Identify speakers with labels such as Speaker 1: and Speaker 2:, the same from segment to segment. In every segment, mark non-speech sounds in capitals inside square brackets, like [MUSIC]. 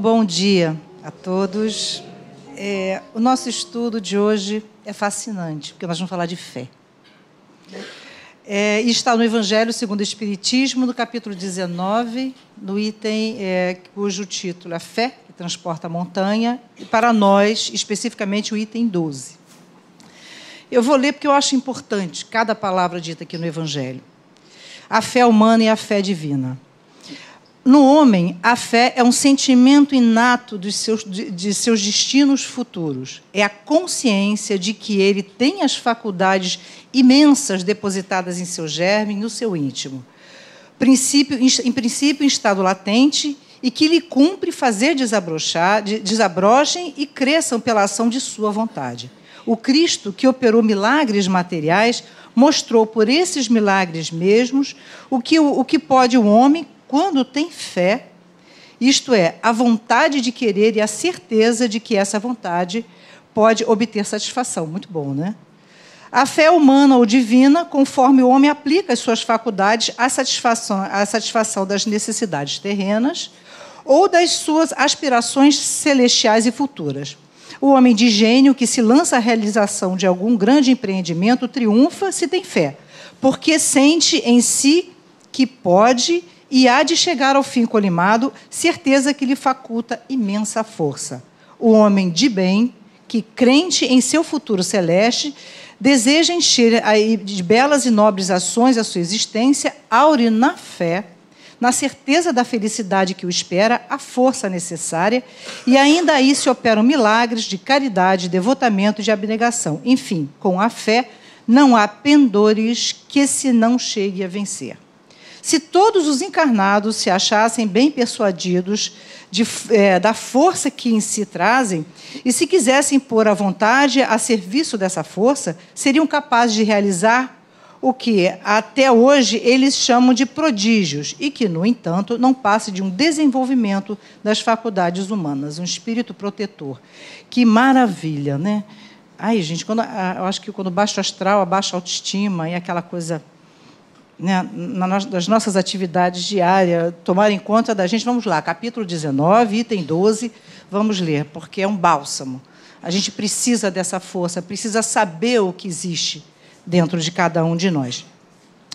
Speaker 1: bom dia a todos. É, o nosso estudo de hoje é fascinante, porque nós vamos falar de fé. É, está no Evangelho segundo o Espiritismo, no capítulo 19, no item é, cujo título é Fé que transporta a montanha, e para nós, especificamente, o item 12. Eu vou ler porque eu acho importante cada palavra dita aqui no Evangelho. A fé humana e a fé divina. No homem, a fé é um sentimento inato dos seus, de, de, seus destinos futuros. É a consciência de que ele tem as faculdades imensas depositadas em seu germe, no seu íntimo. Princípio, em princípio, em estado latente, e que lhe cumpre fazer desabrochar, desabrochem e cresçam pela ação de sua vontade. O Cristo, que operou milagres materiais, mostrou por esses milagres mesmos o que, o, o que pode o homem quando tem fé, isto é, a vontade de querer e a certeza de que essa vontade pode obter satisfação. Muito bom, né? A fé humana ou divina, conforme o homem aplica as suas faculdades à satisfação, à satisfação das necessidades terrenas ou das suas aspirações celestiais e futuras. O homem de gênio que se lança à realização de algum grande empreendimento triunfa se tem fé, porque sente em si que pode e há de chegar ao fim colimado, certeza que lhe faculta imensa força. O homem de bem, que crente em seu futuro celeste, deseja encher de belas e nobres ações a sua existência, aure na fé, na certeza da felicidade que o espera, a força necessária, e ainda aí se operam milagres de caridade, devotamento e de abnegação. Enfim, com a fé, não há pendores que se não chegue a vencer. Se todos os encarnados se achassem bem persuadidos de, é, da força que em si trazem, e se quisessem pôr a vontade a serviço dessa força, seriam capazes de realizar o que até hoje eles chamam de prodígios, e que, no entanto, não passe de um desenvolvimento das faculdades humanas, um espírito protetor. Que maravilha, né? Ai, gente, quando, eu acho que quando baixo astral, a baixa autoestima e aquela coisa né, nas nossas atividades diárias, tomar em conta da gente. Vamos lá, capítulo 19, item 12, vamos ler, porque é um bálsamo. A gente precisa dessa força, precisa saber o que existe dentro de cada um de nós.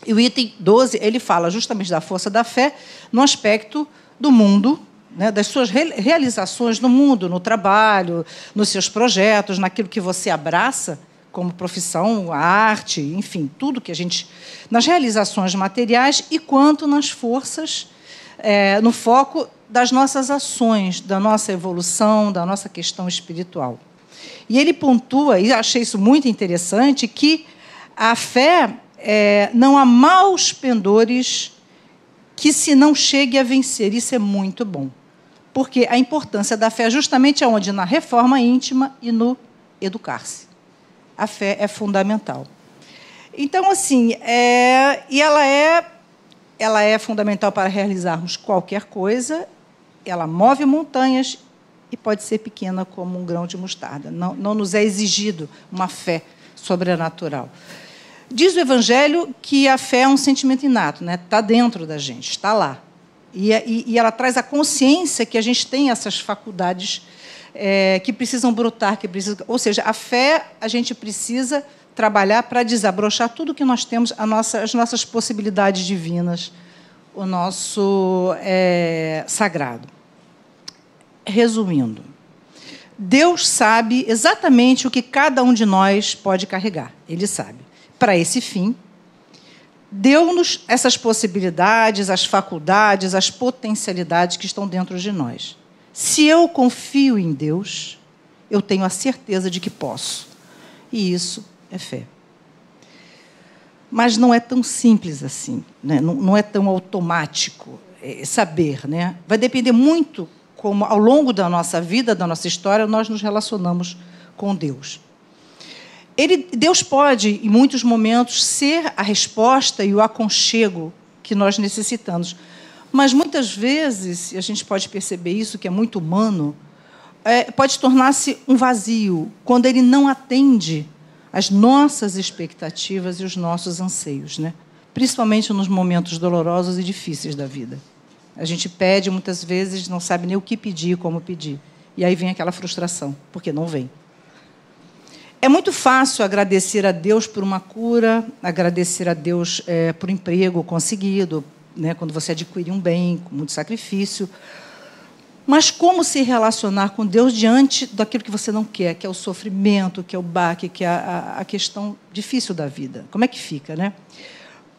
Speaker 1: E o item 12, ele fala justamente da força da fé no aspecto do mundo, né, das suas realizações no mundo, no trabalho, nos seus projetos, naquilo que você abraça como profissão, a arte, enfim, tudo que a gente. nas realizações materiais e quanto nas forças, é, no foco das nossas ações, da nossa evolução, da nossa questão espiritual. E ele pontua, e achei isso muito interessante, que a fé é, não há maus pendores que se não chegue a vencer. Isso é muito bom. Porque a importância da fé é justamente aonde? Na reforma íntima e no educar-se a fé é fundamental. Então, assim, é, e ela é, ela é fundamental para realizarmos qualquer coisa, ela move montanhas e pode ser pequena como um grão de mostarda. Não, não nos é exigido uma fé sobrenatural. Diz o Evangelho que a fé é um sentimento inato, está né? Tá dentro da gente, está lá. E, e, e ela traz a consciência que a gente tem essas faculdades é, que precisam brotar, que precisam, ou seja, a fé a gente precisa trabalhar para desabrochar tudo que nós temos, nossa, as nossas possibilidades divinas, o nosso é, sagrado. Resumindo, Deus sabe exatamente o que cada um de nós pode carregar. Ele sabe. Para esse fim, deu-nos essas possibilidades, as faculdades, as potencialidades que estão dentro de nós. Se eu confio em Deus, eu tenho a certeza de que posso. E isso é fé. Mas não é tão simples assim, né? não, não, é tão automático é, saber. Né? Vai depender muito como, ao longo da nossa vida, da nossa história, nós nos relacionamos com Deus. Ele, Deus pode, em muitos momentos, ser a resposta e o aconchego que nós necessitamos Mas muitas vezes, e a gente pode perceber isso, que é muito humano, é, pode tornar-se um vazio quando ele não atende às nossas expectativas e os nossos anseios, né? principalmente nos momentos dolorosos e difíceis da vida. A gente pede muitas vezes, não sabe nem o que pedir, como pedir. E aí vem aquela frustração, porque não vem. É muito fácil agradecer a Deus por uma cura, agradecer a Deus é, por um emprego conseguido, né, quando você adquire um bem com muito sacrifício. Mas como se relacionar com Deus diante daquilo que você não quer, que é o sofrimento, que é o baque, que é a, a questão difícil da vida? Como é que fica, né?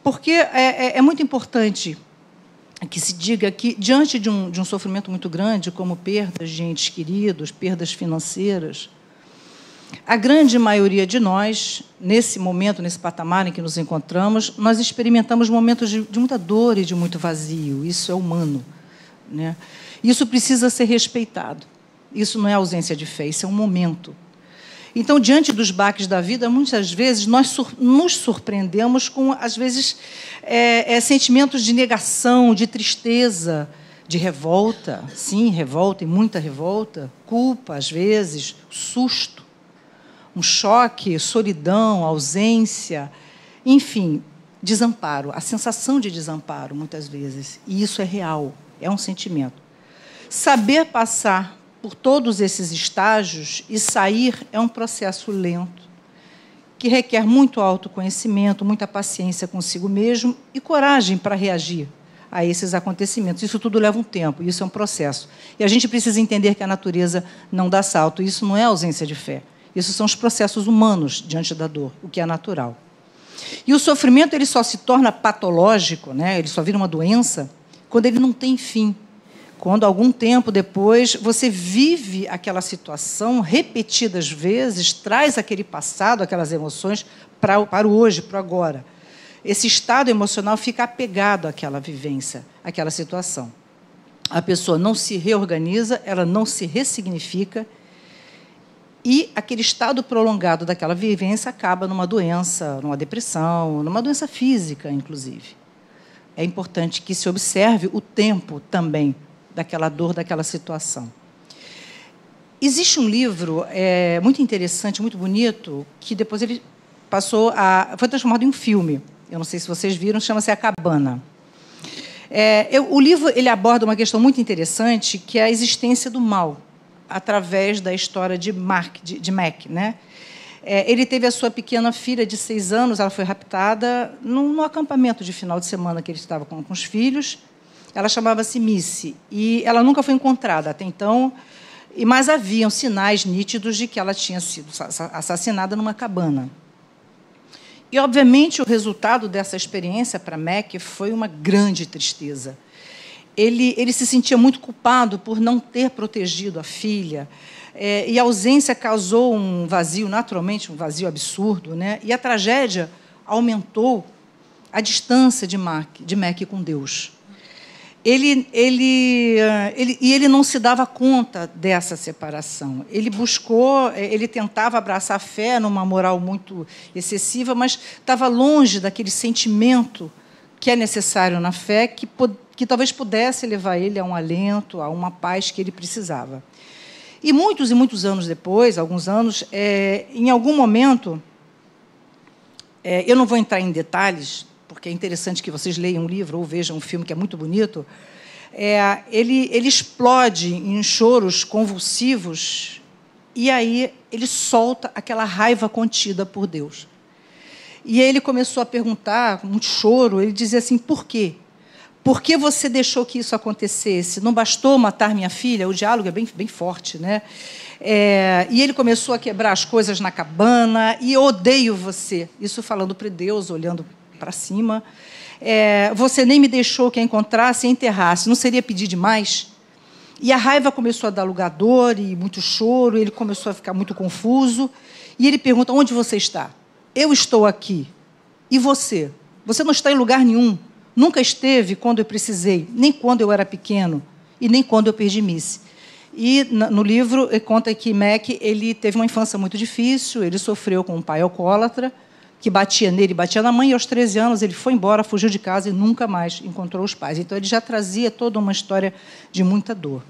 Speaker 1: Porque é, é, é, muito importante que se diga que, diante de um, de um sofrimento muito grande, como perdas de entes queridos, perdas financeiras, a grande maioria de nós, nesse momento, nesse patamar em que nos encontramos, nós experimentamos momentos de, de muita dor e de muito vazio. Isso é humano. Né? Isso precisa ser respeitado. Isso não é ausência de fé, isso é um momento. Então, diante dos baques da vida, muitas vezes nós sur nos surpreendemos com, às vezes, é, é, sentimentos de negação, de tristeza, de revolta, sim, revolta e muita revolta, culpa, às vezes, susto um choque, solidão, ausência, enfim, desamparo, a sensação de desamparo, muitas vezes. E isso é real, é um sentimento. Saber passar por todos esses estágios e sair é um processo lento, que requer muito autoconhecimento, muita paciência consigo mesmo e coragem para reagir a esses acontecimentos. Isso tudo leva um tempo, isso é um processo. E a gente precisa entender que a natureza não dá salto, isso não é ausência de fé. Isso são os processos humanos diante da dor, o que é natural. E o sofrimento ele só se torna patológico, né? ele só vira uma doença, quando ele não tem fim. Quando, algum tempo depois, você vive aquela situação repetidas vezes, traz aquele passado, aquelas emoções para, para o hoje, para o agora. Esse estado emocional fica apegado àquela vivência, àquela situação. A pessoa não se reorganiza, ela não se ressignifica e aquele estado prolongado daquela vivência acaba numa doença, numa depressão, numa doença física, inclusive. É importante que se observe o tempo também daquela dor, daquela situação. Existe um livro é, muito interessante, muito bonito, que depois ele passou a. foi transformado em um filme. Eu não sei se vocês viram, chama-se A Cabana. É, eu, o livro ele aborda uma questão muito interessante, que é a existência do mal através da história de Mark, de, de Mac, né? É, ele teve a sua pequena filha de seis anos, ela foi raptada no, no acampamento de final de semana que ele estava com, com os filhos. Ela chamava-se Missy e ela nunca foi encontrada até então. E mas haviam sinais nítidos de que ela tinha sido assassinada numa cabana. E obviamente o resultado dessa experiência para Mac foi uma grande tristeza ele, ele se sentia muito culpado por não ter protegido a filha. É, e a ausência causou um vazio, naturalmente, um vazio absurdo. Né? E a tragédia aumentou a distância de Mac, de Mac com Deus. Ele, ele, ele, e ele não se dava conta dessa separação. Ele buscou, ele tentava abraçar a fé numa moral muito excessiva, mas estava longe daquele sentimento que é necessário na fé, que que talvez pudesse levar ele a um alento, a uma paz que ele precisava. E muitos e muitos anos depois, alguns anos, é, em algum momento, é, eu não vou entrar em detalhes, porque é interessante que vocês leiam um livro ou vejam um filme que é muito bonito. É, ele, ele explode em choros convulsivos e aí ele solta aquela raiva contida por Deus. E ele começou a perguntar, um choro, ele dizia assim: por quê? Por que você deixou que isso acontecesse? Não bastou matar minha filha? O diálogo é bem, bem forte, né? É, e ele começou a quebrar as coisas na cabana e odeio você. Isso falando para Deus, olhando para cima. É, você nem me deixou que a encontrasse e enterrasse. Não seria pedir demais? E a raiva começou a dar lugar a dor e muito choro. Ele começou a ficar muito confuso. E ele pergunta: Onde você está? Eu estou aqui. E você? Você não está em lugar nenhum. Nunca esteve quando eu precisei, nem quando eu era pequeno e nem quando eu perdi Miss. E no livro conta que Mac ele teve uma infância muito difícil, ele sofreu com um pai alcoólatra, que batia nele, batia na mãe, e aos 13 anos ele foi embora, fugiu de casa e nunca mais encontrou os pais. Então ele já trazia toda uma história de muita dor.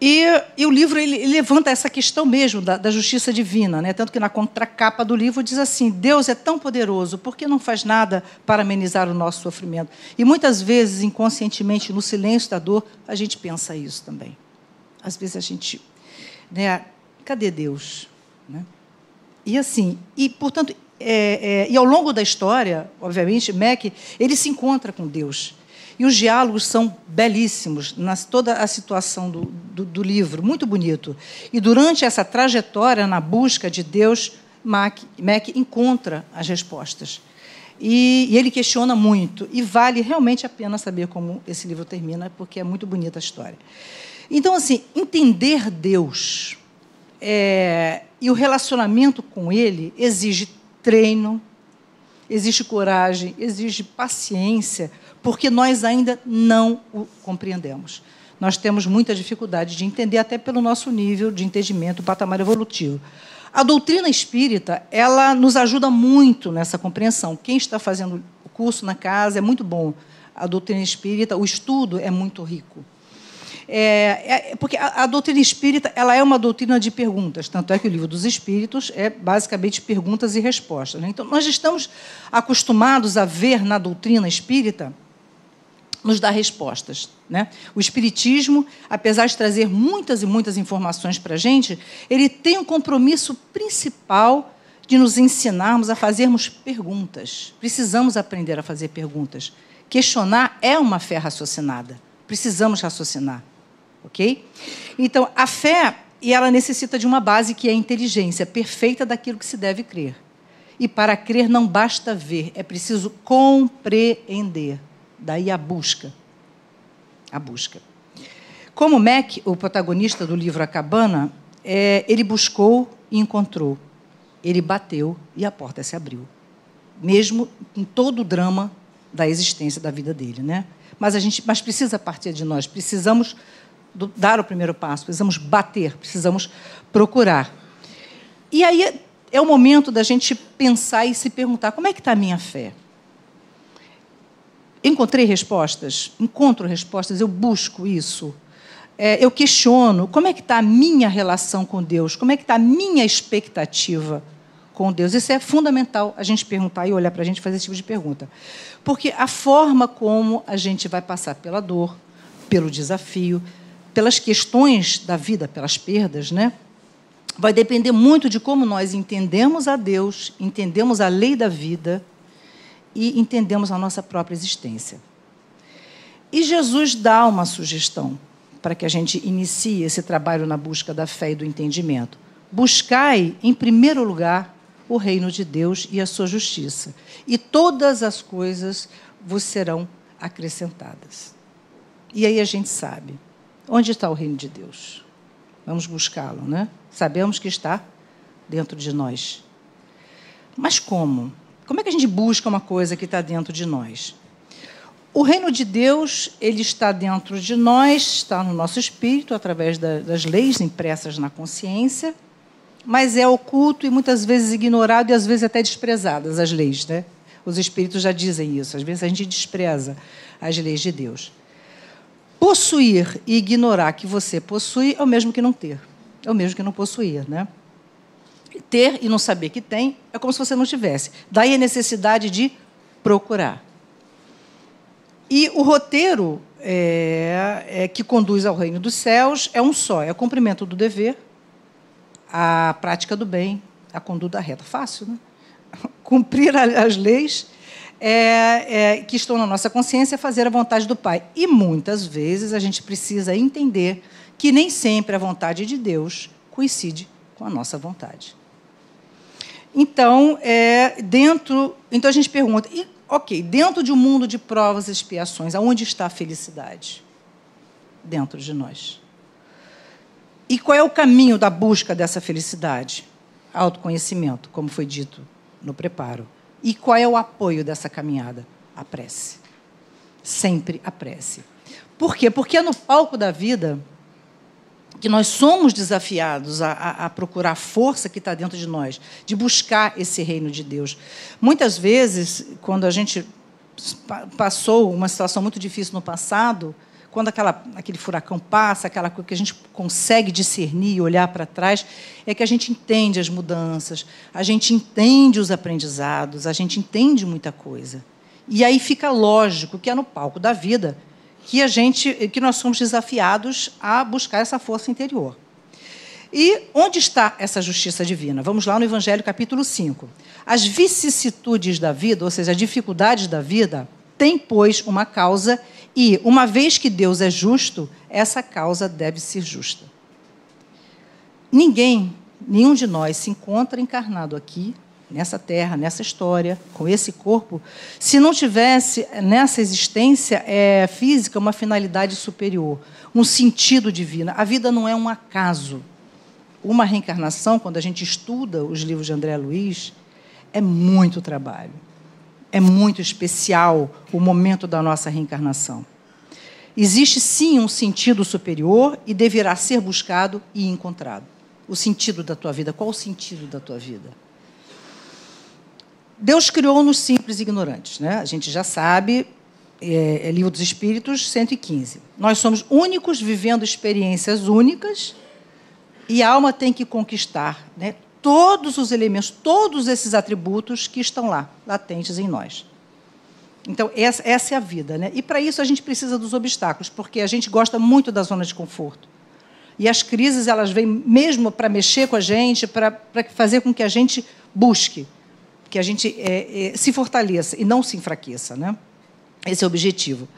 Speaker 1: E, e o livro ele, ele, levanta essa questão mesmo da, da, justiça divina, né? tanto que na contracapa do livro diz assim: Deus é tão poderoso, por que não faz nada para amenizar o nosso sofrimento? E muitas vezes, inconscientemente, no silêncio da dor, a gente pensa isso também. Às vezes a gente. Né, cadê Deus? Né? E assim, e portanto, é, é, e ao longo da história, obviamente, Mac ele se encontra com Deus. E os diálogos são belíssimos, na toda a situação do, do, do livro, muito bonito. E durante essa trajetória na busca de Deus, Mac, Mac encontra as respostas. E, e, ele questiona muito. E vale realmente a pena saber como esse livro termina, porque é muito bonita a história. Então, assim, entender Deus é, e o relacionamento com Ele exige treino, exige coragem, exige paciência, porque nós ainda não o compreendemos. Nós temos muita dificuldade de entender, até pelo nosso nível de entendimento, patamar evolutivo. A doutrina espírita, ela nos ajuda muito nessa compreensão. Quem está fazendo o curso na casa é muito bom. A doutrina espírita, o estudo é muito rico. É, é, porque a, a, doutrina espírita ela é uma doutrina de perguntas, tanto é que o livro dos Espíritos é basicamente perguntas e respostas. Né? Então, nós estamos acostumados a ver na doutrina espírita nos dar respostas. Né? O Espiritismo, apesar de trazer muitas e muitas informações para a gente, ele tem um compromisso principal de nos ensinarmos a fazermos perguntas. Precisamos aprender a fazer perguntas. Questionar é uma fé raciocinada. Precisamos raciocinar ok? Então, a fé, e ela necessita de uma base que é a inteligência perfeita daquilo que se deve crer. E para crer não basta ver, é preciso compreender. Daí a busca. A busca. Como Mac, o protagonista do livro A Cabana, é, ele buscou e encontrou. Ele bateu e a porta se abriu. Mesmo com todo o drama da existência da vida dele, né? Mas a gente, mas precisa partir de nós. Precisamos dar o primeiro passo, precisamos bater, precisamos procurar. E aí é, é o momento da gente pensar e se perguntar: como é que está a minha fé? Encontrei respostas? Encontro respostas? Eu busco isso? É, eu questiono como é que está a minha relação com Deus? Como é que está a minha expectativa com Deus? Isso é fundamental a gente perguntar e olhar para a gente fazer esse tipo de pergunta. Porque a forma como a gente vai passar pela dor, pelo desafio, pelas questões da vida, pelas perdas, né? Vai depender muito de como nós entendemos a Deus, entendemos a lei da vida e entendemos a nossa própria existência. E Jesus dá uma sugestão para que a gente inicie esse trabalho na busca da fé e do entendimento. Buscai, em primeiro lugar, o reino de Deus e a sua justiça, e todas as coisas vos serão acrescentadas. E aí a gente sabe Onde está o reino de Deus? Vamos buscá-lo, né? Sabemos que está dentro de nós. Mas como? Como é que a gente busca uma coisa que está dentro de nós? O reino de Deus, ele está dentro de nós, está no nosso espírito, através das leis impressas na consciência, mas é oculto e muitas vezes ignorado e às vezes até desprezadas as leis, né? Os espíritos já dizem isso, às vezes a gente despreza as leis de Deus. Possuir e ignorar que você possui é o mesmo que não ter. É o mesmo que não possuir, né? Ter e não saber que tem é como se você não tivesse. Daí a necessidade de procurar. E o roteiro é, é, que conduz ao reino dos céus é um só: é o cumprimento do dever, a prática do bem, a conduta reta. Fácil, né? [LAUGHS] Cumprir as leis é, é, que estão na nossa consciência fazer a vontade do Pai. E muitas vezes a gente precisa entender que nem sempre a vontade de Deus coincide com a nossa vontade. Então, é, dentro, então a gente pergunta, e, ok, dentro de um mundo de provas e expiações, aonde está a felicidade? Dentro de nós. E qual é o caminho da busca dessa felicidade? Autoconhecimento, como foi dito no preparo. E qual é o apoio dessa caminhada? A prece. Sempre a prece. Por quê? Porque é no palco da vida que nós somos desafiados a, a, a procurar a força que está dentro de nós, de buscar esse reino de Deus. Muitas vezes, quando a gente passou uma situação muito difícil no passado, quando aquela, aquele furacão passa, aquela coisa que a gente consegue discernir e olhar para trás, é que a gente entende as mudanças, a gente entende os aprendizados, a gente entende muita coisa. E aí fica lógico que é no palco da vida que a gente, que nós somos desafiados a buscar essa força interior. E onde está essa justiça divina? Vamos lá no Evangelho capítulo 5. As vicissitudes da vida, ou seja, as dificuldades da vida, têm, pois, uma causa, e, uma vez que Deus é justo, essa causa deve ser justa. Ninguém, nenhum de nós se encontra encarnado aqui nessa terra, nessa história, com esse corpo, se não tivesse nessa existência é, física uma finalidade superior, um sentido divino. A vida não é um acaso. Uma reencarnação, quando a gente estuda os livros de André Luiz, é muito trabalho. É muito especial o momento da nossa reencarnação. Existe sim um sentido superior e deverá ser buscado e encontrado. O sentido da tua vida. Qual o sentido da tua vida? Deus criou-nos simples e ignorantes. Né? A gente já sabe, é, é Livro dos Espíritos 115. Nós somos únicos vivendo experiências únicas e a alma tem que conquistar né, todos os elementos, todos esses atributos que estão lá, latentes em nós. Então, essa, essa é a vida. Né? E para isso a gente precisa dos obstáculos, porque a gente gosta muito da zona de conforto. E as crises, elas vêm mesmo para mexer com a gente, para fazer com que a gente busque que a gente é, é, se fortaleça e não se enfraqueça. Né? Esse é o objetivo.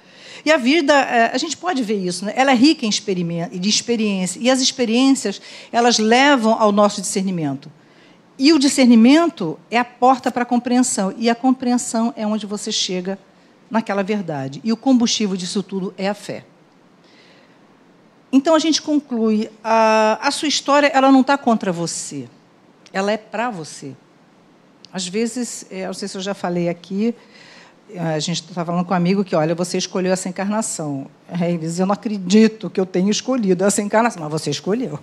Speaker 1: E a vida, é, a gente pode ver isso, né? ela é rica em de experiência. E as experiências, elas levam ao nosso discernimento. E o discernimento é a porta para a compreensão. E a compreensão é onde você chega naquela verdade. E o combustível disso tudo é a fé. Então a gente conclui: a, a sua história ela não está contra você, ela é para você. Às vezes, é, não sei se eu já falei aqui, a gente está falando com um amigo que, olha, você escolheu essa encarnação. Ele diz, eu não acredito que eu tenha escolhido essa encarnação. Mas você escolheu.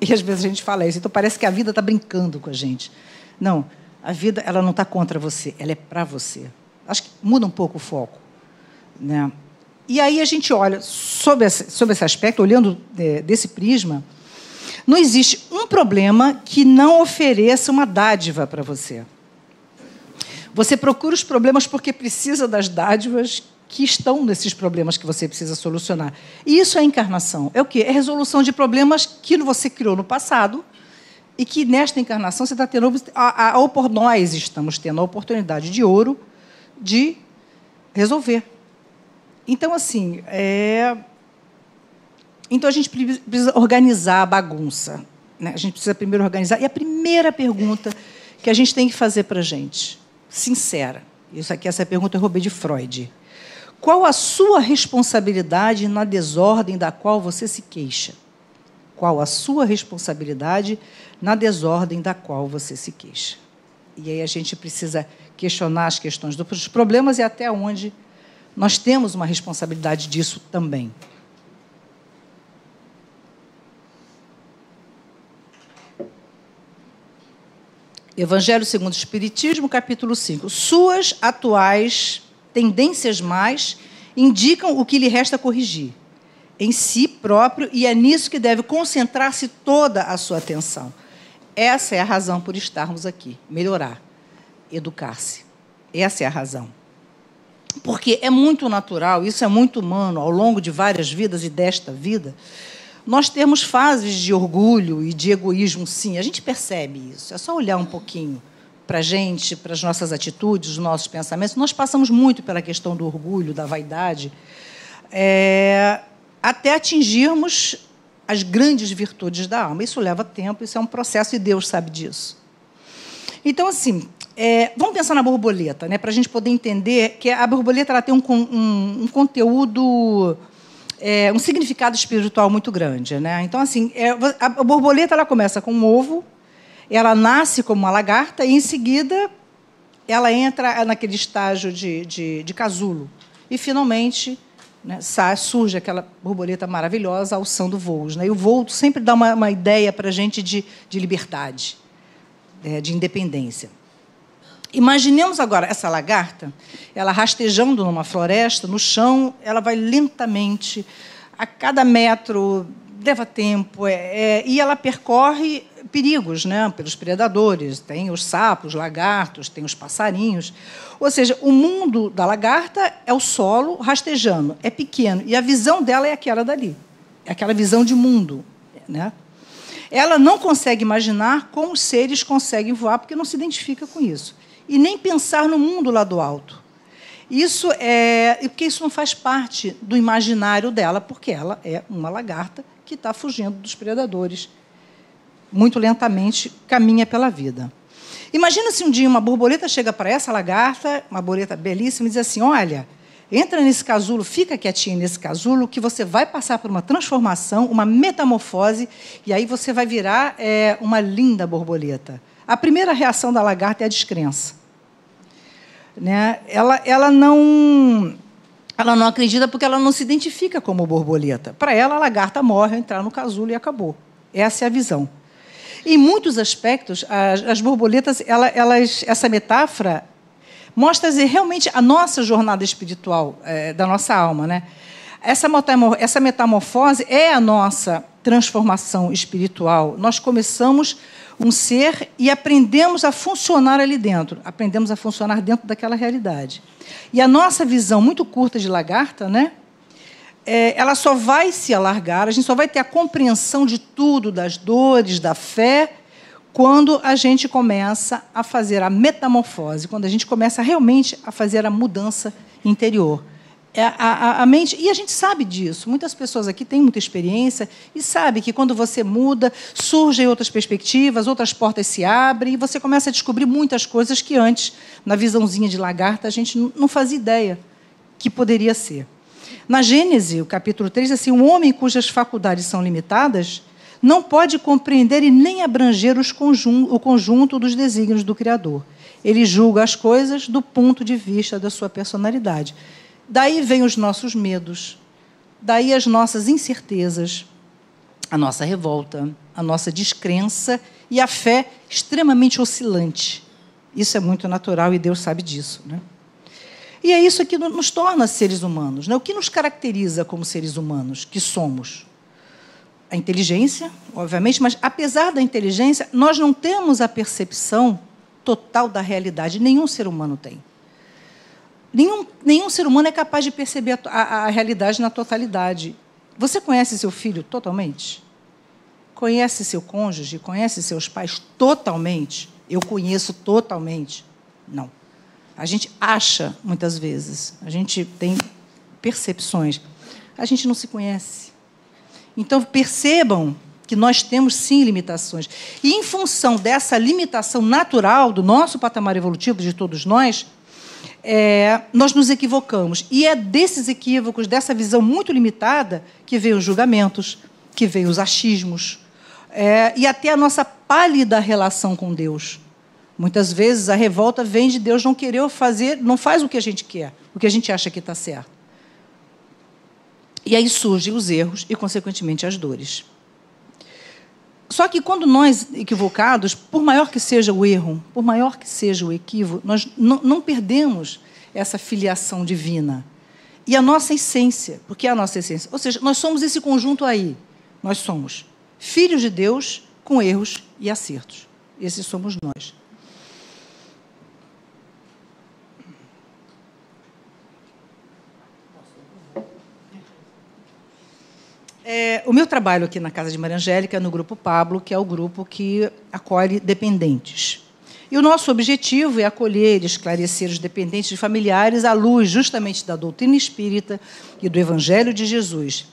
Speaker 1: E às vezes a gente fala isso. Então parece que a vida está brincando com a gente. Não, a vida ela não está contra você, ela é para você. Acho que muda um pouco o foco. Né? E aí a gente olha sobre esse, esse aspecto, olhando é, desse prisma, não existe um problema que não ofereça uma dádiva para você. Você procura os problemas porque precisa das dádivas que estão nesses problemas que você precisa solucionar. E isso é encarnação. É o quê? É resolução de problemas que você criou no passado e que nesta encarnação você está tendo a, a, a, nós estamos tendo a oportunidade de ouro de resolver. Então assim, é... então a gente precisa organizar a bagunça. Né? A gente precisa primeiro organizar. E a primeira pergunta que a gente tem que fazer para a gente sincera. Isso aqui, essa pergunta eu roubei de Freud. Qual a sua responsabilidade na desordem da qual você se queixa? Qual a sua responsabilidade na desordem da qual você se queixa? E aí a gente precisa questionar as questões dos problemas e até onde nós temos uma responsabilidade disso também. Evangelho segundo o Espiritismo, capítulo 5. Suas atuais tendências mais indicam o que lhe resta corrigir em si próprio e é nisso que deve concentrar-se toda a sua atenção. Essa é a razão por estarmos aqui, melhorar, educar-se. Essa é a razão. Porque é muito natural, isso é muito humano ao longo de várias vidas e desta vida, nós temos fases de orgulho e de egoísmo, sim, a gente percebe isso. É só olhar um pouquinho para a gente, para as nossas atitudes, os nossos pensamentos. Nós passamos muito pela questão do orgulho, da vaidade, é, até atingirmos as grandes virtudes da alma. Isso leva tempo, isso é um processo e Deus sabe disso. Então, assim, é, vamos pensar na borboleta, né, para a gente poder entender que a borboleta ela tem um, um, um conteúdo é, um significado espiritual muito grande. Né? Então, assim, é, a borboleta ela começa com um ovo, ela nasce como uma lagarta e, em seguida, ela entra naquele estágio de, de, de casulo. E, finalmente, né, surge aquela borboleta maravilhosa, alçando voos. Né? E o voo sempre dá uma, uma ideia para a gente de, de liberdade, é, de independência. Imaginemos agora essa lagarta, ela rastejando numa floresta, no chão, ela vai lentamente, a cada metro, leva tempo, é, é, e ela percorre perigos né, pelos predadores. Tem os sapos, lagartos, tem os passarinhos. Ou seja, o mundo da lagarta é o solo rastejando, é pequeno, e a visão dela é aquela dali, é aquela visão de mundo. Né? Ela não consegue imaginar como os seres conseguem voar, porque não se identifica com isso e nem pensar no mundo lá do alto. Isso é porque isso não faz parte do imaginário dela, porque ela é uma lagarta que está fugindo dos predadores. Muito lentamente caminha pela vida. Imagina se um dia uma borboleta chega para essa lagarta, uma borboleta belíssima, e diz assim: Olha, entra nesse casulo, fica quietinha nesse casulo, que você vai passar por uma transformação, uma metamorfose, e aí você vai virar é, uma linda borboleta. A primeira reação da lagarta é a descrença. Né? Ela, ela, não, ela não acredita porque ela não se identifica como borboleta. Para ela, a lagarta morre, entrar no casulo e acabou. Essa é a visão. Em muitos aspectos, as, as borboletas, ela, elas, essa metáfora mostra realmente a nossa jornada espiritual é, da nossa alma. Né? Essa, essa metamorfose é a nossa transformação espiritual. Nós começamos um ser e aprendemos a funcionar ali dentro, aprendemos a funcionar dentro daquela realidade. E a nossa visão muito curta de lagarta, né? É, ela só vai se alargar, a gente só vai ter a compreensão de tudo, das dores, da fé, quando a gente começa a fazer a metamorfose, quando a gente começa realmente a fazer a mudança interior. É, a, a, a, mente, e a gente sabe disso. Muitas pessoas aqui têm muita experiência e sabe que quando você muda, surgem outras perspectivas, outras portas se abrem e você começa a descobrir muitas coisas que antes, na visãozinha de lagarta, a gente não fazia ideia que poderia ser. Na Gênese, o capítulo 3, assim, um homem cujas faculdades são limitadas não pode compreender e nem abranger o conjunto dos desígnios do Criador. Ele julga as coisas do ponto de vista da sua personalidade. Daí vêm os nossos medos, daí as nossas incertezas, a nossa revolta, a nossa descrença e a fé extremamente oscilante. Isso é muito natural e Deus sabe disso. Né? E é isso que nos torna seres humanos. Né? O que nos caracteriza como seres humanos que somos? A inteligência, obviamente, mas apesar da inteligência, nós não temos a percepção total da realidade. Nenhum ser humano tem. Nenhum, nenhum ser humano é capaz de perceber a, a, a realidade na totalidade. Você conhece seu filho totalmente? Conhece seu cônjuge? Conhece seus pais totalmente? Eu conheço totalmente. Não. A gente acha, muitas vezes, a gente tem percepções. A gente não se conhece. Então, percebam que nós temos sim limitações. E, em função dessa limitação natural do nosso patamar evolutivo, de todos nós, é, nós nos equivocamos. E é desses equívocos, dessa visão muito limitada, que vem os julgamentos, que vem os achismos, é, e até a nossa pálida relação com Deus. Muitas vezes a revolta vem de Deus não querer fazer, não faz o que a gente quer, o que a gente acha que está certo. E aí surgem os erros e, consequentemente, as dores. Só que quando nós equivocados, por maior que seja o erro, por maior que seja o equívoco, nós não, perdemos essa filiação divina. E a nossa essência, porque é a nossa essência. Ou seja, nós somos esse conjunto aí. Nós somos filhos de Deus com erros e acertos. Esses somos nós. É, o meu trabalho aqui na Casa de Maria Angélica é no Grupo Pablo, que é o grupo que acolhe dependentes. E o nosso objetivo é acolher e esclarecer os dependentes e familiares à luz justamente da doutrina espírita e do Evangelho de Jesus.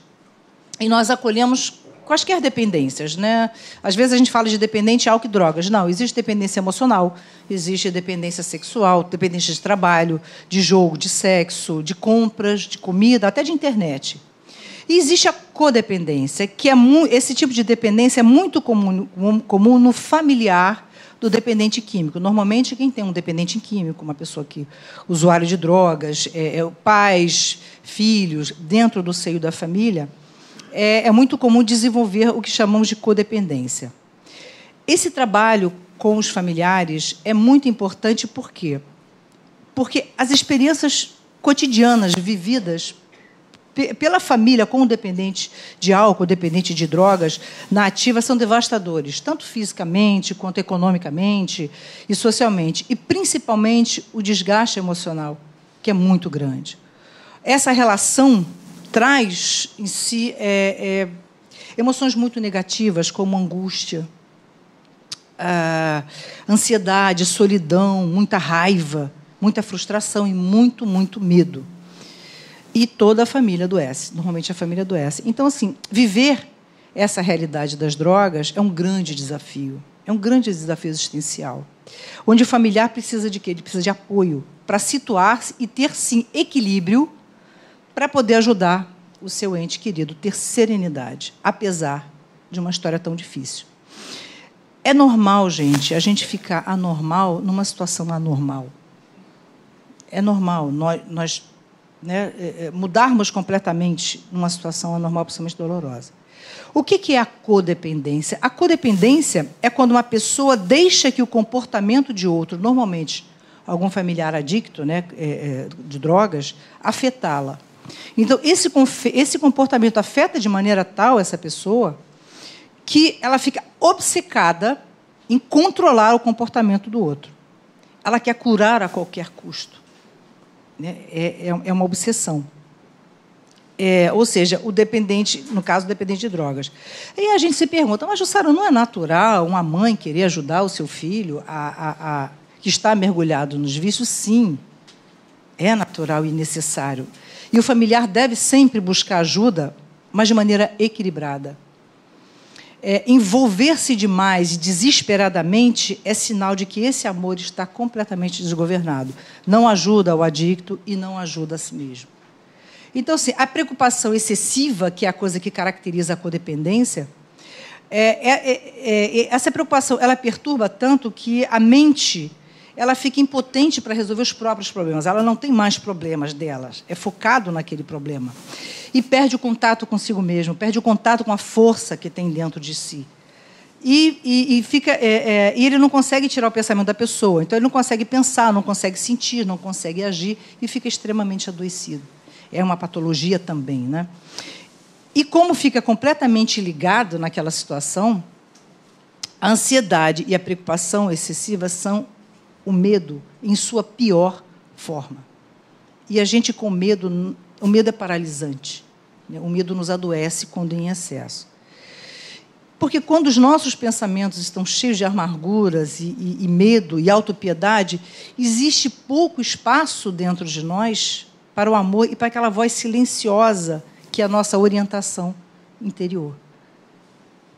Speaker 1: E nós acolhemos quaisquer dependências. Né? Às vezes a gente fala de dependente álcool e drogas. Não, existe dependência emocional, existe dependência sexual, dependência de trabalho, de jogo, de sexo, de compras, de comida, até de internet. E existe a codependência, que é esse tipo de dependência é muito comum, comum no familiar, do dependente químico. Normalmente, quem tem um dependente químico, uma pessoa que usuário de drogas, é, é, pais, filhos, dentro do seio da família, é, é muito comum desenvolver o que chamamos de codependência. Esse trabalho com os familiares é muito importante por quê? Porque as experiências cotidianas vividas pela família com o dependente de álcool, dependente de drogas, na ativa, são devastadores, tanto fisicamente quanto economicamente e socialmente. E, principalmente, o desgaste emocional, que é muito grande. Essa relação traz em si é, é, emoções muito negativas, como angústia, ansiedade, solidão, muita raiva, muita frustração e muito, muito medo e toda a família adoece. Normalmente a família adoece. Então, assim, viver essa realidade das drogas é um grande desafio. É um grande desafio existencial. Onde o familiar precisa de quê? Ele precisa de apoio para situar-se e ter, sim, equilíbrio para poder ajudar o seu ente querido, ter serenidade, apesar de uma história tão difícil. É normal, gente, a gente ficar anormal numa situação anormal. É normal. Nós, nós né, é, é, mudarmos completamente numa situação anormal, principalmente dolorosa. O que é a codependência? A codependência é quando uma pessoa deixa que o comportamento de outro, normalmente algum familiar adicto né, é, de drogas, afetá-la. Então, esse, esse comportamento afeta de maneira tal essa pessoa que ela fica obcecada em controlar o comportamento do outro. Ela quer curar a qualquer custo. Né? É, é, é uma obsessão. É, ou seja, o dependente, no caso, o dependente de drogas. E a gente se pergunta, mas, Jussara, não é natural uma mãe querer ajudar o seu filho a, a, a, que está mergulhado nos vícios? Sim, é natural e necessário. E o familiar deve sempre buscar ajuda, mas de maneira equilibrada é, envolver-se demais e desesperadamente é sinal de que esse amor está completamente desgovernado. Não ajuda o adicto e não ajuda a si mesmo. Então, assim, a preocupação excessiva, que é a coisa que caracteriza a codependência, é, é, é, é essa preocupação ela perturba tanto que a mente ela fica impotente para resolver os próprios problemas. Ela não tem mais problemas delas, é focado naquele problema. E perde o contato consigo mesmo, perde o contato com a força que tem dentro de si. E, e, e fica, é, é, e ele não consegue tirar o pensamento da pessoa. Então, ele não consegue pensar, não consegue sentir, não consegue agir e fica extremamente adoecido. É uma patologia também. Né? E como fica completamente ligado naquela situação, a ansiedade e a preocupação excessiva são o medo em sua pior forma. E a gente com medo, o medo é paralisante. Né? O medo nos adoece quando em excesso. Porque quando os nossos pensamentos estão cheios de amarguras e, e, e medo e autopiedade, existe pouco espaço dentro de nós para o amor e para aquela voz silenciosa que é a nossa orientação interior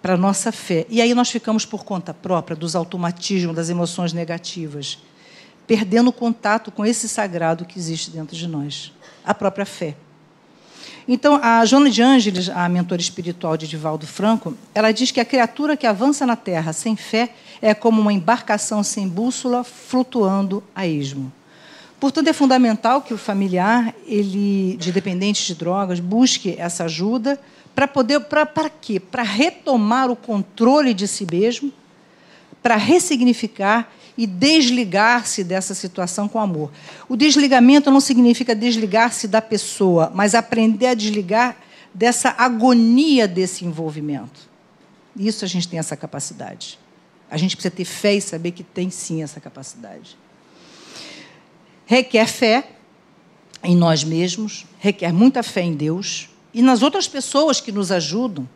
Speaker 1: para a nossa fé. E aí nós ficamos por conta própria dos automatismos, das emoções negativas, perdendo o contato com esse sagrado que existe dentro de nós, a própria fé. Então, a Joana de Ângeles, a mentora espiritual de Divaldo Franco, ela diz que a criatura que avança na Terra sem fé é como uma embarcação sem bússola flutuando a esmo. Portanto, é fundamental que o familiar, ele, de dependentes de drogas, busque essa ajuda para poder para para quê? Para retomar o controle de si mesmo, para ressignificar e desligar-se dessa situação com amor. O desligamento não significa desligar-se da pessoa, mas aprender a desligar dessa agonia desse envolvimento. Isso a gente tem essa capacidade. A gente precisa ter fé e saber que tem sim essa capacidade. Requer fé em nós mesmos, requer muita fé em Deus, e nas outras pessoas que nos ajudam,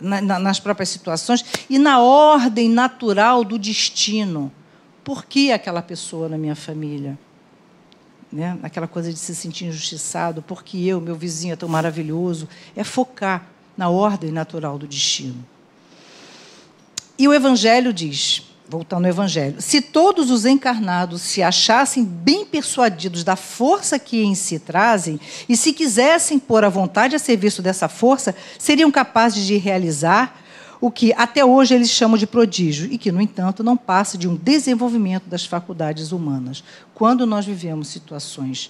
Speaker 1: na, na, nas próprias situações, e na ordem natural do destino. Por que aquela pessoa na minha família? Né? Aquela coisa de se sentir injustiçado, porque eu, meu vizinho é tão maravilhoso. É focar na ordem natural do destino. E o Evangelho diz: voltando ao Evangelho, se todos os encarnados se achassem bem persuadidos da força que em si trazem, e se quisessem pôr a vontade a serviço dessa força, seriam capazes de realizar o que até hoje eles chamam de prodígio e que, no entanto, não passa de um desenvolvimento das faculdades humanas. Quando nós vivemos situações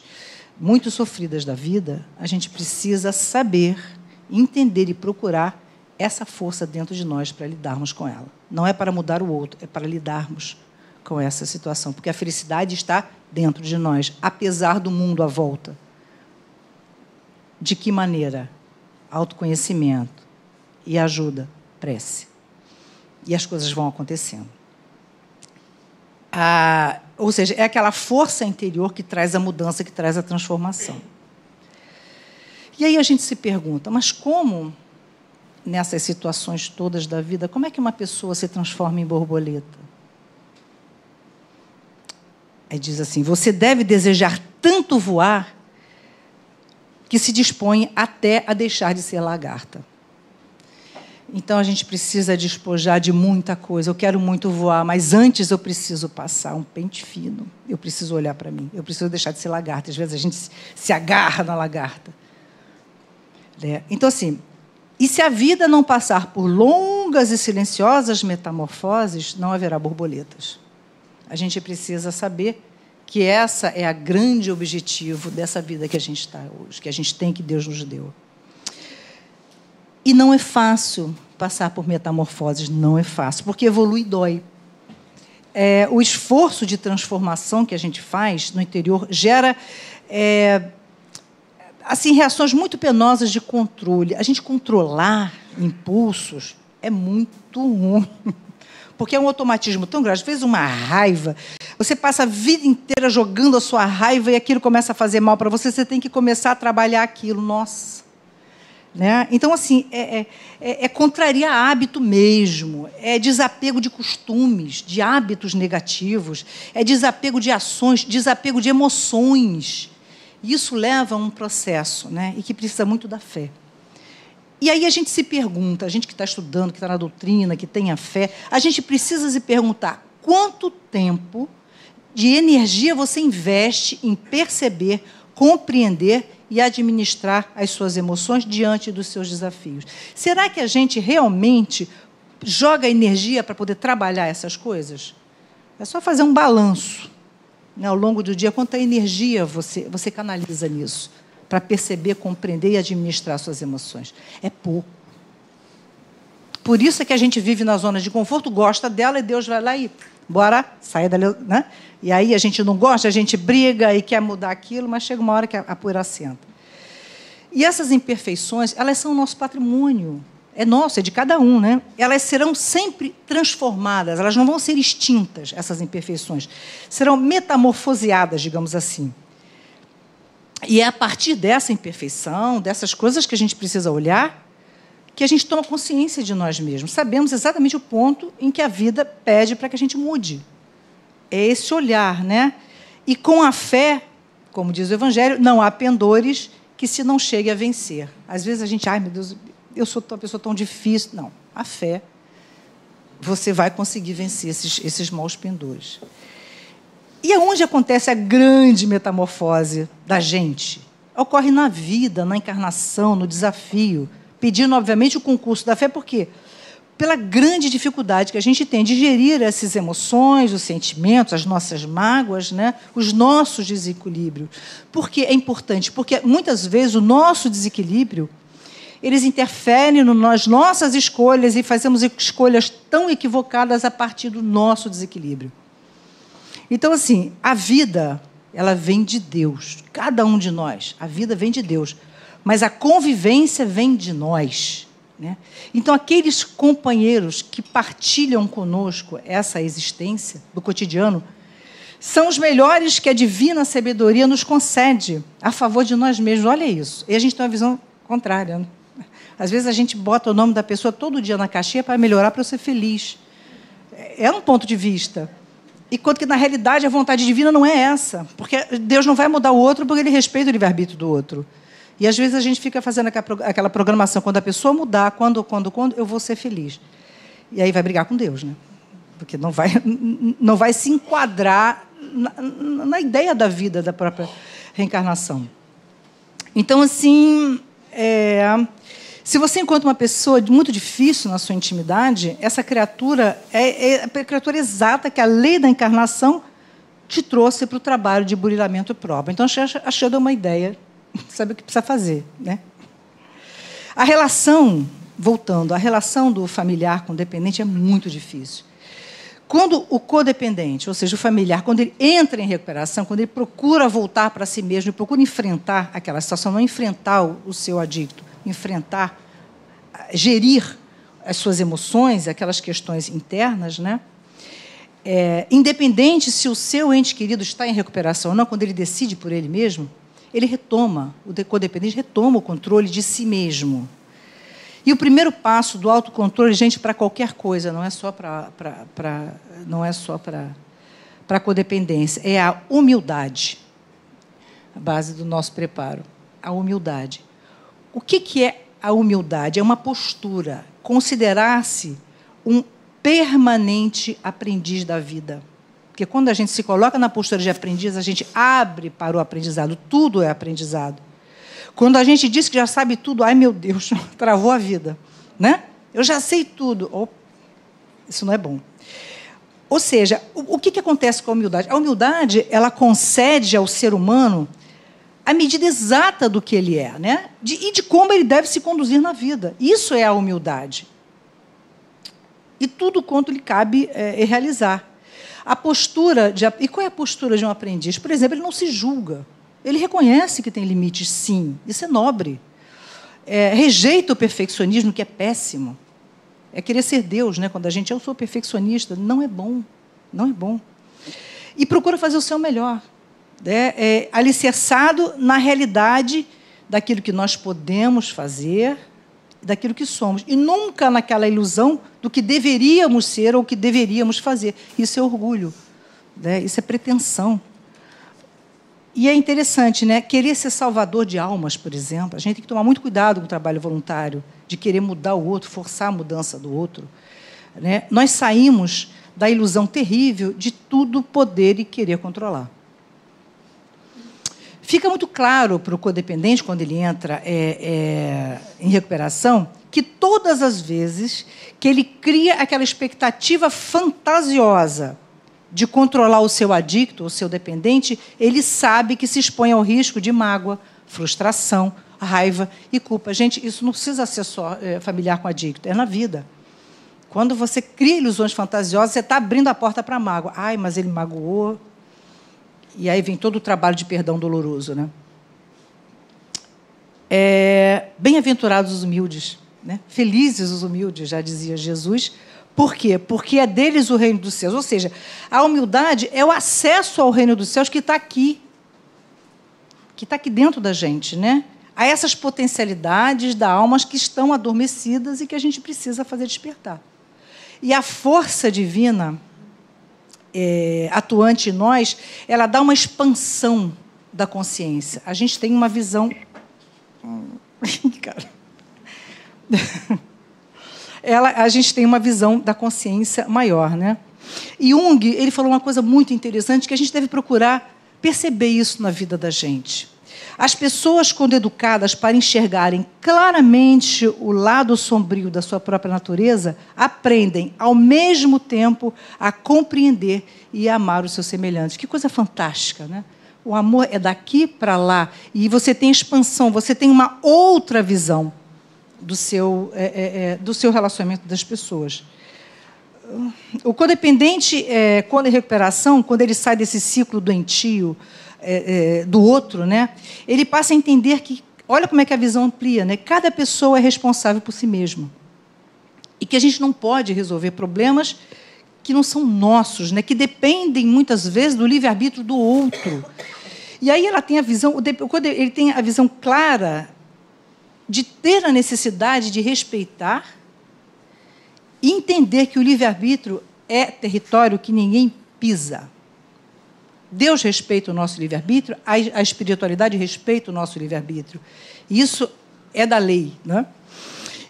Speaker 1: muito sofridas da vida, a gente precisa saber, entender e procurar essa força dentro de nós para lidarmos com ela. Não é para mudar o outro, é para lidarmos com essa situação, porque a felicidade está dentro de nós, apesar do mundo à volta. De que maneira? Autoconhecimento e ajuda, prece. E as coisas vão acontecendo. Ah, ou seja, é aquela força interior que traz a mudança, que traz a transformação. E aí a gente se pergunta, mas como nessas situações todas da vida, como é que uma pessoa se transforma em borboleta? Aí diz assim: você deve desejar tanto voar que se dispõe até a deixar de ser lagarta. Então a gente precisa despojar de muita coisa. Eu quero muito voar, mas antes eu preciso passar um pente fino. Eu preciso olhar para mim. Eu preciso deixar de ser lagarta. Às vezes a gente se agarra na lagarta. Né? Então, assim, e se a vida não passar por longas e silenciosas metamorfoses, não haverá borboletas. A gente precisa saber que essa é a grande objetivo dessa vida que a gente está hoje, que a gente tem que Deus nos deu. E não é fácil passar por metamorfoses, não é fácil, porque evolui e dói. É, o esforço de transformação que a gente faz no interior gera é, assim reações muito penosas de controle. A gente controlar impulsos é muito ruim, [LAUGHS] porque é um automatismo tão grande. Às vezes, uma raiva, você passa a vida inteira jogando a sua raiva e aquilo começa a fazer mal para você, você tem que começar a trabalhar aquilo. Nossa. Né? Então, assim, é, é, é, é hábito mesmo, é desapego de costumes, de hábitos negativos, é desapego de ações, desapego de emoções. Isso leva a um processo né? e que precisa muito da fé. E aí a gente se pergunta, a gente que está estudando, que está na doutrina, que tem a fé, a gente precisa se perguntar quanto tempo de energia você investe em perceber, compreender e administrar as suas emoções diante dos seus desafios. Será que a gente realmente joga energia para poder trabalhar essas coisas? É só fazer um balanço né, ao longo do dia, quanta energia você, você canaliza nisso para perceber, compreender e administrar suas emoções. É pouco. Por isso é que a gente vive na zona de conforto, gosta dela e Deus vai lá e bora, sai dali, né? E aí a gente não gosta, a gente briga e quer mudar aquilo, mas chega uma hora que a poeira senta. E essas imperfeições, elas são o nosso patrimônio. É nosso, é de cada um, né? Elas serão sempre transformadas, elas não vão ser extintas, essas imperfeições. Serão metamorfoseadas, digamos assim. E é a partir dessa imperfeição, dessas coisas que a gente precisa olhar, que a gente toma consciência de nós mesmos. Sabemos exatamente o ponto em que a vida pede para que a gente mude é esse olhar, né? E com a fé, como diz o Evangelho, não há pendores que se não chegue a vencer. Às vezes a gente, ai meu Deus, eu sou uma pessoa tão difícil. Não, a fé, você vai conseguir vencer esses, esses maus pendores. E aonde acontece a grande metamorfose da gente? Ocorre na vida, na encarnação, no desafio, pedindo, obviamente, o concurso da fé, por quê? pela grande dificuldade que a gente tem de gerir essas emoções, os sentimentos, as nossas mágoas, né? os nossos desequilíbrios. Por que é importante? Porque muitas vezes o nosso desequilíbrio eles interferem nas nossas escolhas e fazemos escolhas tão equivocadas a partir do nosso desequilíbrio. Então, assim, a vida, ela vem de Deus. Cada um de nós. A vida vem de Deus. Mas a convivência vem de nós. Né? Então, aqueles companheiros que partilham conosco essa existência do cotidiano são os melhores que a divina sabedoria nos concede a favor de nós mesmos. Olha isso. E a gente tem uma visão contrária. Né? Às vezes a gente bota o nome da pessoa todo dia na caixinha para melhorar, para eu ser feliz. É um ponto de vista. Enquanto que, na realidade, a vontade divina não é essa. Porque Deus não vai mudar o outro porque ele respeita o livre-arbítrio do outro. E às vezes a gente fica fazendo aquela programação, quando a pessoa mudar, quando, quando, quando, eu vou ser feliz. E aí vai brigar com Deus, né? Porque não vai, [LAUGHS] não vai se enquadrar na, na ideia da vida, da própria reencarnação. Então, assim, é, Se você encontra uma pessoa muito difícil na sua intimidade, essa criatura é, é a criatura exata que a lei da encarnação te trouxe para o trabalho de burilamento prova. Então, achei que uma ideia, sabe o que precisa fazer. Né? A relação, voltando, a relação do familiar com o dependente é muito difícil. Quando o codependente, ou seja, o familiar, quando ele entra em recuperação, quando ele procura voltar para si mesmo procura enfrentar aquela situação, não enfrentar o seu adicto, enfrentar, gerir as suas emoções, aquelas questões internas, né? É, independente se o seu ente querido está em recuperação ou não, quando ele decide por ele mesmo, ele retoma, o codependente retoma o controle de si mesmo. E o primeiro passo do autocontrole, gente, para qualquer coisa, não é só para, não é só para, codependência, é a humildade. A base do nosso preparo, a humildade. O que, que é a humildade? É uma postura, considerar-se um permanente aprendiz da vida. Porque quando a gente se coloca na postura de aprendiz, a gente abre para o aprendizado, tudo é aprendizado. Quando a gente diz que já sabe tudo, ai meu Deus, [LAUGHS] travou a vida. Né? Eu já sei tudo. Oh, isso não é bom. Ou seja, o, que, que acontece com a humildade? A humildade ela concede ao ser humano a medida exata do que ele é, né? De, e de como ele deve se conduzir na vida. Isso é a humildade. E tudo quanto lhe cabe é realizar. A postura de, e qual é a postura de um aprendiz? Por exemplo, ele não se julga. Ele reconhece que tem limites, sim. Isso é nobre. É, rejeita o perfeccionismo, que é péssimo. É querer ser Deus, né? Quando a gente, eu sou perfeccionista, não é bom. Não é bom. E procura fazer o seu melhor né, é, alicerçado na realidade daquilo que nós podemos fazer, daquilo que somos, e nunca naquela ilusão do que deveríamos ser ou que deveríamos fazer. Isso é orgulho, né? isso é pretensão. E é interessante, né? Querer ser salvador de almas, por exemplo. A gente tem que tomar muito cuidado com o trabalho voluntário, de querer mudar o outro, forçar a mudança do outro. Né? Nós saímos da ilusão terrível de tudo poder e querer controlar. Fica muito claro para o codependente, quando ele entra é, é, em recuperação, que todas as vezes que ele cria aquela expectativa fantasiosa de controlar o seu adicto, o seu dependente, ele sabe que se expõe ao risco de mágoa, frustração, raiva e culpa. Gente, isso não precisa ser só é, familiar com adicto, é na vida. Quando você cria ilusões fantasiosas, você está abrindo a porta para a mágoa. Ai, mas ele magoou, e aí vem todo o trabalho de perdão doloroso. Né? É, Bem-aventurados os humildes, né? felizes os humildes, já dizia Jesus. Por quê? Porque é deles o reino dos céus. Ou seja, a humildade é o acesso ao reino dos céus que está aqui, que está aqui dentro da gente, né? A essas potencialidades da alma que estão adormecidas e que a gente precisa fazer despertar. E a força divina é, atuante em nós, ela dá uma expansão da consciência. A gente tem uma visão. [LAUGHS] Cara. Ela, a gente tem uma visão da consciência maior, né? E Jung ele falou uma coisa muito interessante que a gente deve procurar perceber isso na vida da gente. As pessoas, quando educadas para enxergarem claramente o lado sombrio da sua própria natureza, aprendem, ao mesmo tempo, a compreender e amar os seus semelhantes. Que coisa fantástica, né? O amor é daqui para lá e você tem expansão, você tem uma outra visão do seu, é, é, é do seu relacionamento das pessoas. O codependente, é, quando em recuperação, quando ele sai desse ciclo doentio, é, é, do outro, né? ele passa a entender que, olha como é que a visão amplia, né? cada pessoa é responsável por si mesma. E que a gente não pode resolver problemas que não são nossos, né? que dependem muitas vezes do livre-arbítrio do outro. E aí ela tem a visão, quando ele tem a visão clara de ter a necessidade de respeitar e entender que o livre-arbítrio é território que ninguém pisa. Deus respeita o nosso livre-arbítrio, a, a espiritualidade respeita o nosso livre-arbítrio. Isso é da lei. Né?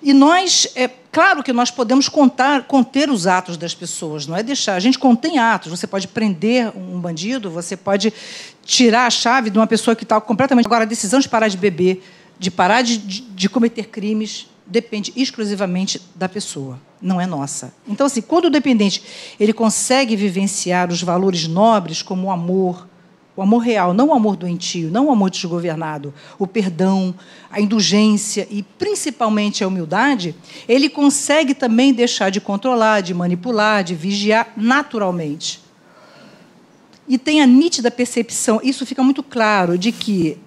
Speaker 1: E nós, é claro que nós podemos contar, conter os atos das pessoas, não é deixar. A gente contém atos. Você pode prender um bandido, você pode tirar a chave de uma pessoa que está completamente. Agora, a decisão de parar de beber, de parar de, de, de cometer crimes, depende exclusivamente da pessoa, não é nossa. Então, assim, quando o dependente ele consegue vivenciar os valores nobres como o amor, o amor real, não o amor doentio, não o amor desgovernado, o perdão, a indulgência e principalmente a humildade, ele consegue também deixar de controlar, de manipular, de vigiar naturalmente. E tem a nítida percepção, isso fica muito claro, de que,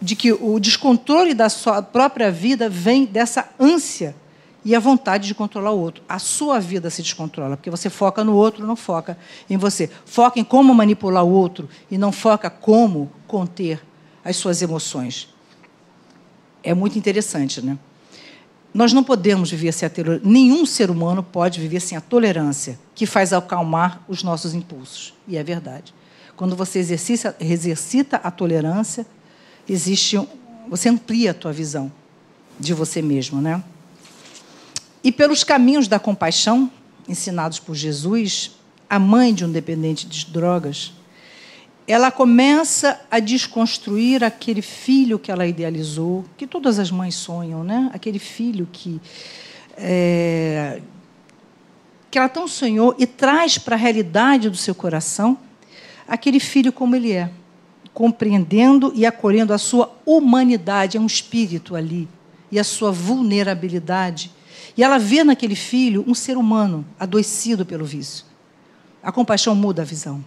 Speaker 1: de que o descontrole da sua própria vida vem dessa ânsia e a vontade de controlar o outro. A sua vida se descontrola, porque você foca no outro, não foca em você. Foca em como manipular o outro e não foca como conter as suas emoções. É muito interessante, né? Nós não podemos viver sem a tolerância. Nenhum ser humano pode viver sem a tolerância, que faz acalmar os nossos impulsos. E é verdade. Quando você exercita, a tolerância, existe você amplia a tua visão de você mesmo, né? E pelos caminhos da compaixão, ensinados por Jesus, a mãe de um dependente de drogas, ela começa a desconstruir aquele filho que ela idealizou, que todas as mães sonham, né? Aquele filho que é, que ela tão sonhou e traz para a realidade do seu coração aquele filho como ele é, compreendendo e acolhendo a sua humanidade, é um espírito ali e a sua vulnerabilidade e ela vê naquele filho um ser humano adoecido pelo vício. A compaixão muda a visão.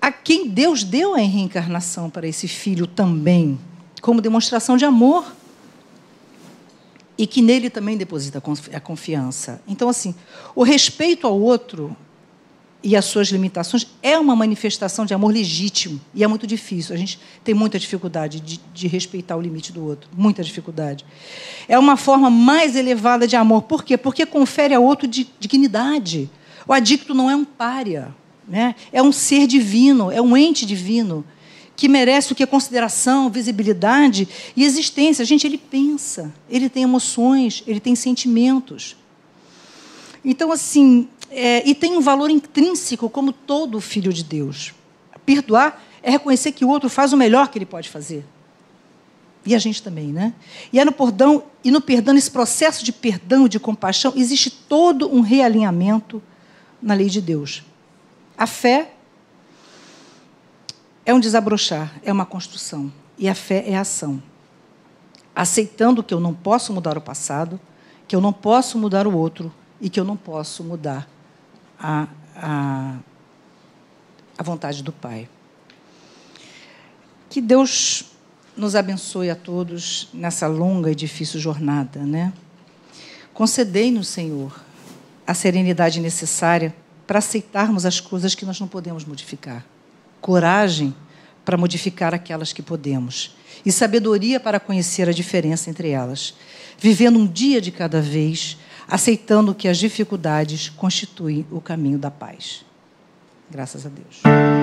Speaker 1: A quem Deus deu a reencarnação para esse filho também, como demonstração de amor. E que nele também deposita a confiança. Então, assim, o respeito ao outro e as suas limitações é uma manifestação de amor legítimo e é muito difícil. A gente tem muita dificuldade de, de, respeitar o limite do outro, muita dificuldade. É uma forma mais elevada de amor. Por quê? Porque confere ao outro dignidade. O adicto não é um pária, né? é um ser divino, é um ente divino que merece o que consideração, visibilidade e existência. Gente, ele pensa, ele tem emoções, ele tem sentimentos. Então, assim, é, e tem um valor intrínseco como todo filho de Deus. Perdoar é reconhecer que o outro faz o melhor que ele pode fazer. E a gente também, né? E é no perdão, e no perdão, esse processo de perdão de compaixão, existe todo um realinhamento na lei de Deus. A fé é um desabrochar, é uma construção. E a fé é a ação. Aceitando que eu não posso mudar o passado, que eu não posso mudar o outro e que eu não posso mudar a, a, a vontade do Pai. Que Deus nos abençoe a todos nessa longa e difícil jornada, né? Concedei-nos, Senhor, a serenidade necessária para aceitarmos as coisas que nós não podemos modificar, coragem para modificar aquelas que podemos e sabedoria para conhecer a diferença entre elas, vivendo um dia de cada vez aceitando que as dificuldades constituem o caminho da paz. Graças a Deus.